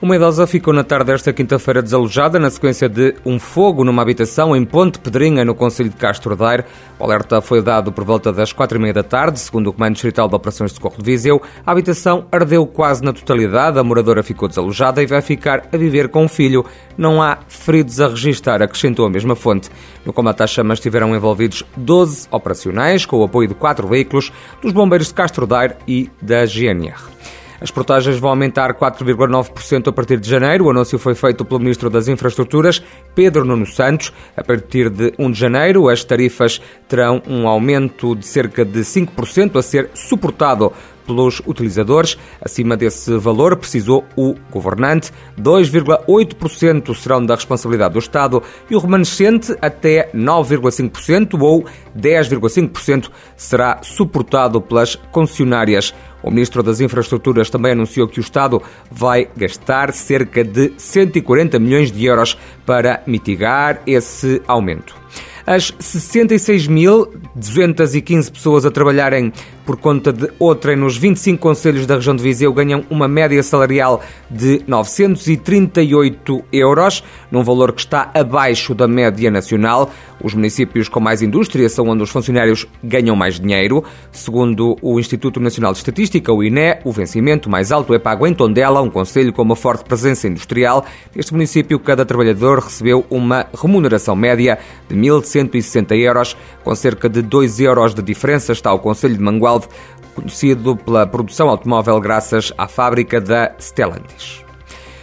Uma idosa ficou na tarde desta quinta-feira desalojada na sequência de um fogo numa habitação em Ponte Pedrinha, no Conselho de Castro Daire. O alerta foi dado por volta das quatro e meia da tarde, segundo o Comando Distrital de Operações de Socorro de Viseu. A habitação ardeu quase na totalidade, a moradora ficou desalojada e vai ficar a viver com o filho. Não há feridos a registrar, acrescentou a mesma fonte. No combate às chamas estiveram envolvidos 12 operacionais, com o apoio de quatro veículos dos bombeiros de Castro Daire e da GNR. As portagens vão aumentar 4,9% a partir de janeiro. O anúncio foi feito pelo Ministro das Infraestruturas, Pedro Nuno Santos. A partir de 1 de janeiro, as tarifas terão um aumento de cerca de 5% a ser suportado pelos utilizadores. Acima desse valor, precisou o governante. 2,8% serão da responsabilidade do Estado e o remanescente, até 9,5% ou 10,5%, será suportado pelas concessionárias. O Ministro das Infraestruturas também anunciou que o Estado vai gastar cerca de 140 milhões de euros para mitigar esse aumento. As 66.215 pessoas a trabalharem por conta de outrem nos 25 conselhos da região de Viseu ganham uma média salarial de 938 euros, num valor que está abaixo da média nacional. Os municípios com mais indústria são onde os funcionários ganham mais dinheiro. Segundo o Instituto Nacional de Estatística, o INE, o vencimento mais alto é pago em Tondela, um conselho com uma forte presença industrial. Neste município, cada trabalhador recebeu uma remuneração média de 1.160 euros, com cerca de 2 euros de diferença está o Conselho de Conhecido pela produção automóvel graças à fábrica da Stellantis.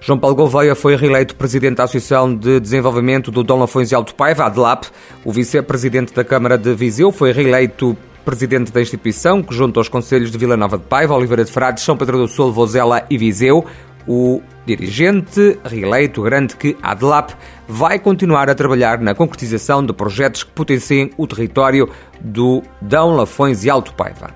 João Paulo Gouveia foi reeleito presidente da Associação de Desenvolvimento do Dom Lafões e Alto Paiva, ADLAP. O vice-presidente da Câmara de Viseu foi reeleito presidente da instituição, que junto aos conselhos de Vila Nova de Paiva, Oliveira de Frades, São Pedro do Sul, Vozela e Viseu, o dirigente reeleito garante que a ADLAP vai continuar a trabalhar na concretização de projetos que potenciem o território do Dão, Lafões e Alto Paiva.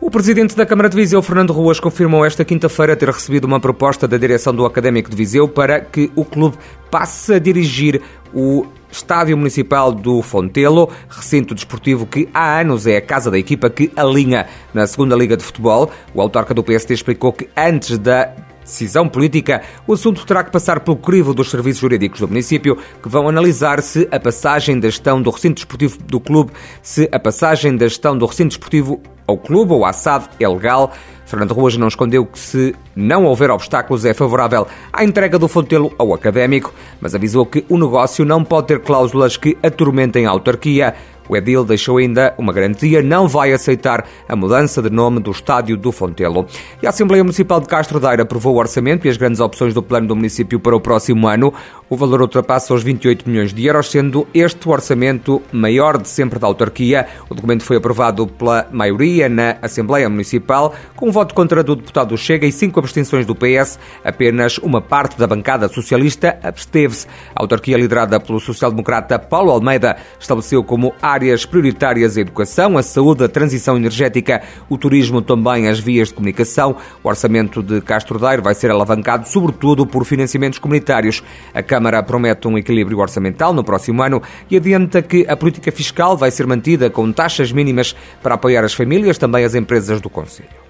O presidente da Câmara de Viseu, Fernando Ruas, confirmou esta quinta-feira ter recebido uma proposta da direção do Académico de Viseu para que o clube passe a dirigir o Estádio Municipal do Fontelo, recinto desportivo que há anos é a casa da equipa que alinha na segunda Liga de Futebol. O autarca do PSD explicou que antes da decisão política, o assunto terá que passar pelo crivo dos serviços jurídicos do município, que vão analisar se a passagem da gestão do recinto desportivo do clube, se a passagem da gestão do recinto desportivo ao clube ou à SAD é legal. Fernando Ruas não escondeu que, se não houver obstáculos, é favorável à entrega do Fontelo ao académico, mas avisou que o negócio não pode ter cláusulas que atormentem a autarquia. O Edil deixou ainda uma garantia, não vai aceitar a mudança de nome do estádio do Fontelo. E a Assembleia Municipal de Castro Daire aprovou o orçamento e as grandes opções do plano do município para o próximo ano. O valor ultrapassa os 28 milhões de euros, sendo este o orçamento maior de sempre da autarquia. O documento foi aprovado pela maioria na Assembleia Municipal, com um voto contra do deputado do Chega e cinco abstenções do PS. Apenas uma parte da bancada socialista absteve-se. A autarquia liderada pelo social-democrata Paulo Almeida estabeleceu como áreas prioritárias a educação, a saúde, a transição energética, o turismo, também as vias de comunicação. O orçamento de Castro Daire vai ser alavancado sobretudo por financiamentos comunitários. A Câmara promete um equilíbrio orçamental no próximo ano e adianta que a política fiscal vai ser mantida com taxas mínimas para apoiar as famílias, também as empresas do Conselho.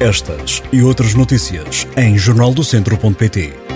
Estas e outras notícias em jornaldocentro.pt